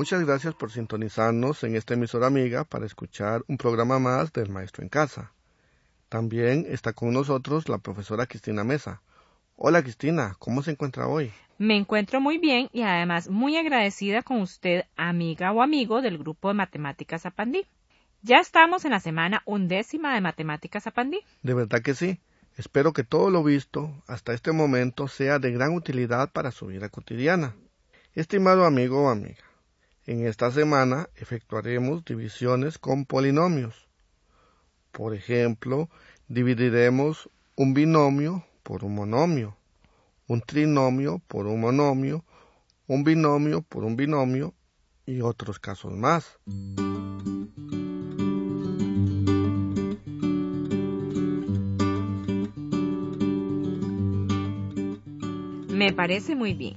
Muchas gracias por sintonizarnos en esta emisora amiga para escuchar un programa más del Maestro en Casa. También está con nosotros la profesora Cristina Mesa. Hola Cristina, ¿cómo se encuentra hoy? Me encuentro muy bien y además muy agradecida con usted, amiga o amigo del grupo de Matemáticas Apandí. Ya estamos en la semana undécima de Matemáticas Apandí. De verdad que sí. Espero que todo lo visto hasta este momento sea de gran utilidad para su vida cotidiana. Estimado amigo o amiga, en esta semana efectuaremos divisiones con polinomios. Por ejemplo, dividiremos un binomio por un monomio, un trinomio por un monomio, un binomio por un binomio y otros casos más. Me parece muy bien.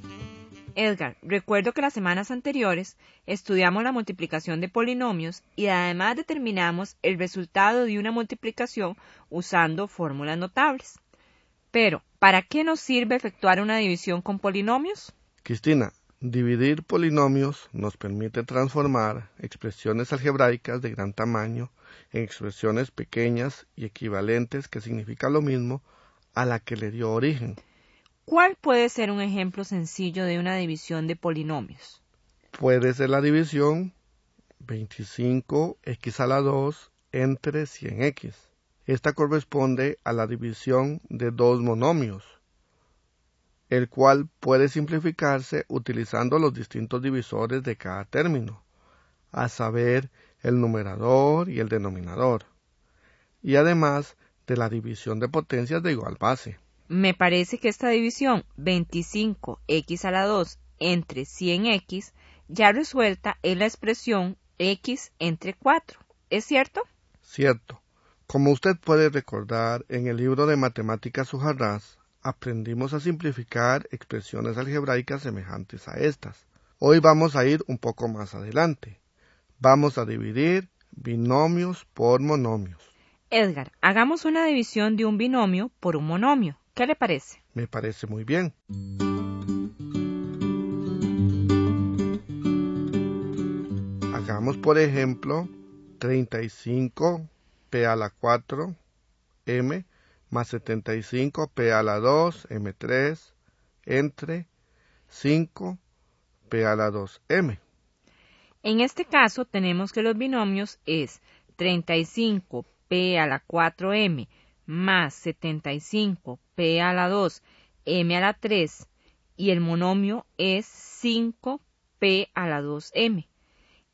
Edgar, recuerdo que las semanas anteriores estudiamos la multiplicación de polinomios y además determinamos el resultado de una multiplicación usando fórmulas notables. Pero, ¿para qué nos sirve efectuar una división con polinomios? Cristina, dividir polinomios nos permite transformar expresiones algebraicas de gran tamaño en expresiones pequeñas y equivalentes que significan lo mismo a la que le dio origen. ¿Cuál puede ser un ejemplo sencillo de una división de polinomios? Puede ser la división 25x a la 2 entre 100x. Esta corresponde a la división de dos monomios, el cual puede simplificarse utilizando los distintos divisores de cada término, a saber, el numerador y el denominador, y además de la división de potencias de igual base. Me parece que esta división 25x a la 2 entre 100x ya resuelta es la expresión x entre 4. ¿Es cierto? Cierto. Como usted puede recordar, en el libro de Matemáticas Sujarrás aprendimos a simplificar expresiones algebraicas semejantes a estas. Hoy vamos a ir un poco más adelante. Vamos a dividir binomios por monomios. Edgar, hagamos una división de un binomio por un monomio. ¿Qué le parece? Me parece muy bien. Hagamos, por ejemplo, 35 p a la 4 m más 75 p a la 2 m3 entre 5 p a la 2 m. En este caso tenemos que los binomios es 35 p a la 4 m más 75 p a la 2 m a la 3 y el monomio es 5 p a la 2 m.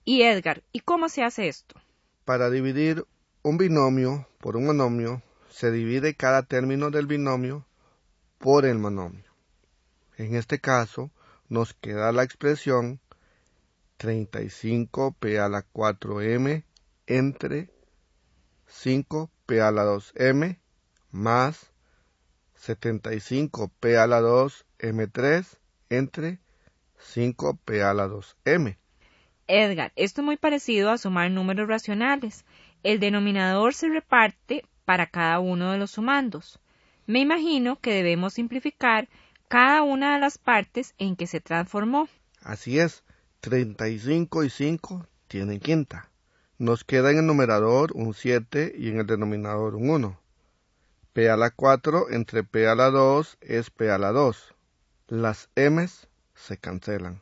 Y Edgar, ¿y cómo se hace esto? Para dividir un binomio por un monomio, se divide cada término del binomio por el monomio. En este caso, nos queda la expresión 35p a la 4m entre 5p a la 2m más 75p a la 2 m3 entre 5p a la 2m. Edgar, esto es muy parecido a sumar números racionales. El denominador se reparte para cada uno de los sumandos. Me imagino que debemos simplificar cada una de las partes en que se transformó. Así es, 35 y 5 tienen quinta. Nos queda en el numerador un 7 y en el denominador un 1. P a la 4 entre P a la 2 es P a la 2. Las M's se cancelan.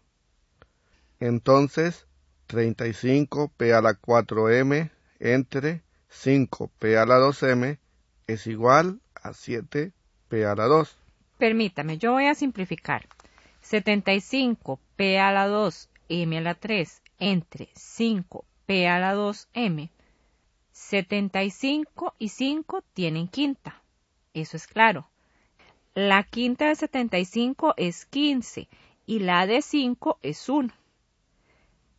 Entonces, 35 P a la 4M entre 5 P a la 2M es igual a 7 P a la 2. Permítame, yo voy a simplificar. 75 P a la 2 M a la 3 entre 5 P a la 2 M 75 y 5 tienen quinta. eso es claro. La quinta de 75 es 15 y la de 5 es 1.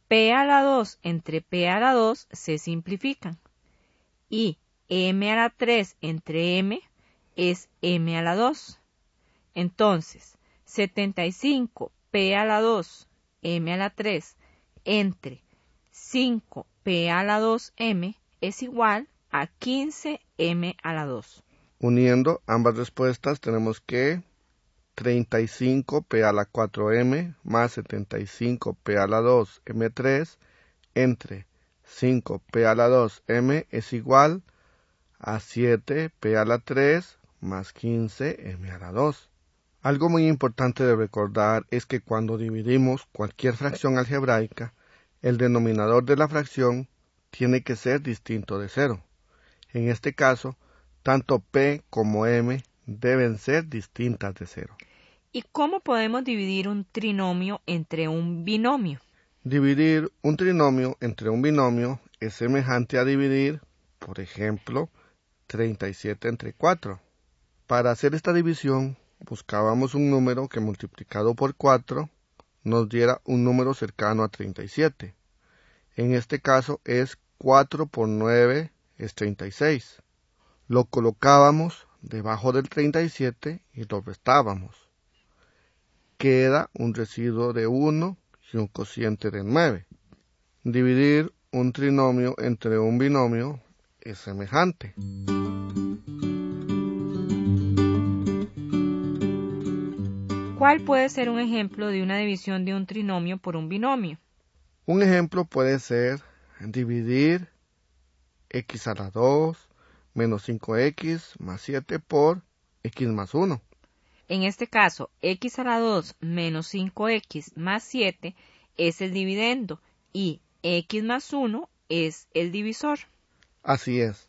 P a la 2 entre P a la 2 se simplifican. Y M a la 3 entre M es M a la 2. Entonces, 75 P a la 2 M a la 3 entre 5 P a la 2 M es igual a 15 M a la 2. Uniendo ambas respuestas tenemos que 35p a la 4m más 75p a la 2 m3 entre 5p a la 2 m es igual a 7p a la 3 más 15m a la 2. Algo muy importante de recordar es que cuando dividimos cualquier fracción algebraica, el denominador de la fracción tiene que ser distinto de cero. En este caso, tanto p como m deben ser distintas de cero. ¿Y cómo podemos dividir un trinomio entre un binomio? Dividir un trinomio entre un binomio es semejante a dividir, por ejemplo, 37 entre 4. Para hacer esta división, buscábamos un número que multiplicado por 4 nos diera un número cercano a 37. En este caso es 4 por 9 es 36. Lo colocábamos debajo del 37 y lo restábamos queda un residuo de 1 y un cociente de 9. Dividir un trinomio entre un binomio es semejante. ¿Cuál puede ser un ejemplo de una división de un trinomio por un binomio? Un ejemplo puede ser dividir x a la 2 menos 5x más 7 por x más 1. En este caso, x a la 2 menos 5x más 7 es el dividendo y x más 1 es el divisor. Así es.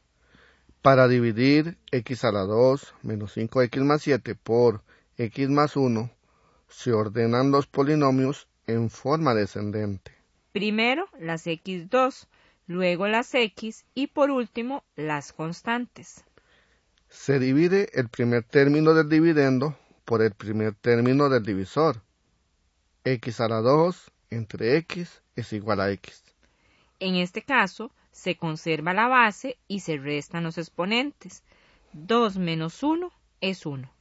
Para dividir x a la 2 menos 5x más 7 por x más 1, se ordenan los polinomios en forma descendente. Primero las x2, luego las x y por último las constantes. Se divide el primer término del dividendo por el primer término del divisor. x a la 2 entre x es igual a x. En este caso, se conserva la base y se restan los exponentes. 2 menos 1 es 1.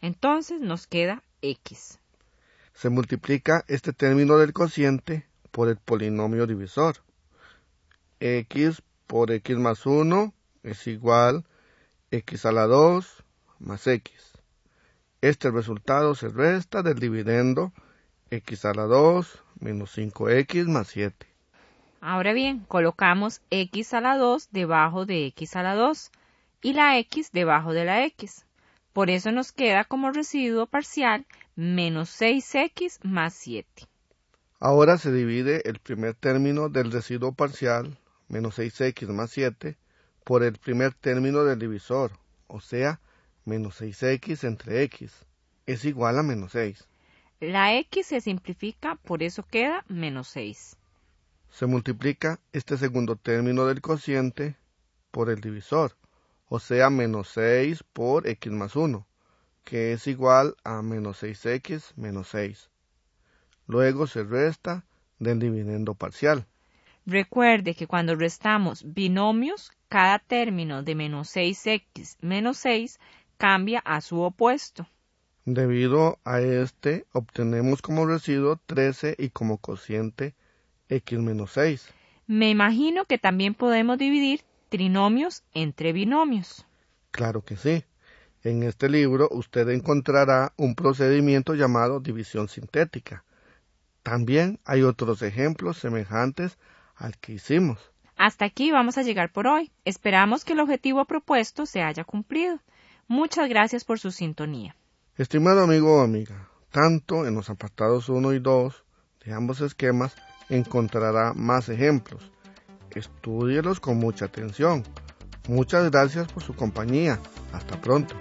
Entonces nos queda x. Se multiplica este término del cociente por el polinomio divisor. x por x más 1 es igual x a la 2 más x. Este resultado se resta del dividendo x a la 2 menos 5x más 7. Ahora bien, colocamos x a la 2 debajo de x a la 2 y la x debajo de la x. Por eso nos queda como residuo parcial menos 6x más 7. Ahora se divide el primer término del residuo parcial, menos 6x más 7, por el primer término del divisor, o sea, menos 6x entre x es igual a menos 6. La x se simplifica, por eso queda menos 6. Se multiplica este segundo término del cociente por el divisor, o sea, menos 6 por x más 1, que es igual a menos 6x menos 6. Luego se resta del dividendo parcial. Recuerde que cuando restamos binomios, cada término de menos 6x menos 6 cambia a su opuesto. Debido a este, obtenemos como residuo 13 y como cociente x menos 6. Me imagino que también podemos dividir trinomios entre binomios. Claro que sí. En este libro usted encontrará un procedimiento llamado división sintética. También hay otros ejemplos semejantes al que hicimos. Hasta aquí vamos a llegar por hoy. Esperamos que el objetivo propuesto se haya cumplido. Muchas gracias por su sintonía. Estimado amigo o amiga, tanto en los apartados 1 y 2 de ambos esquemas encontrará más ejemplos. Estúdielos con mucha atención. Muchas gracias por su compañía. Hasta pronto.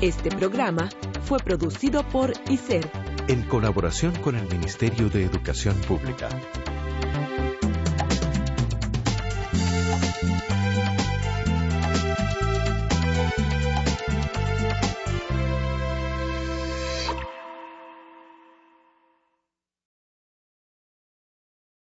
Este programa fue producido por ICER en colaboración con el Ministerio de Educación Pública.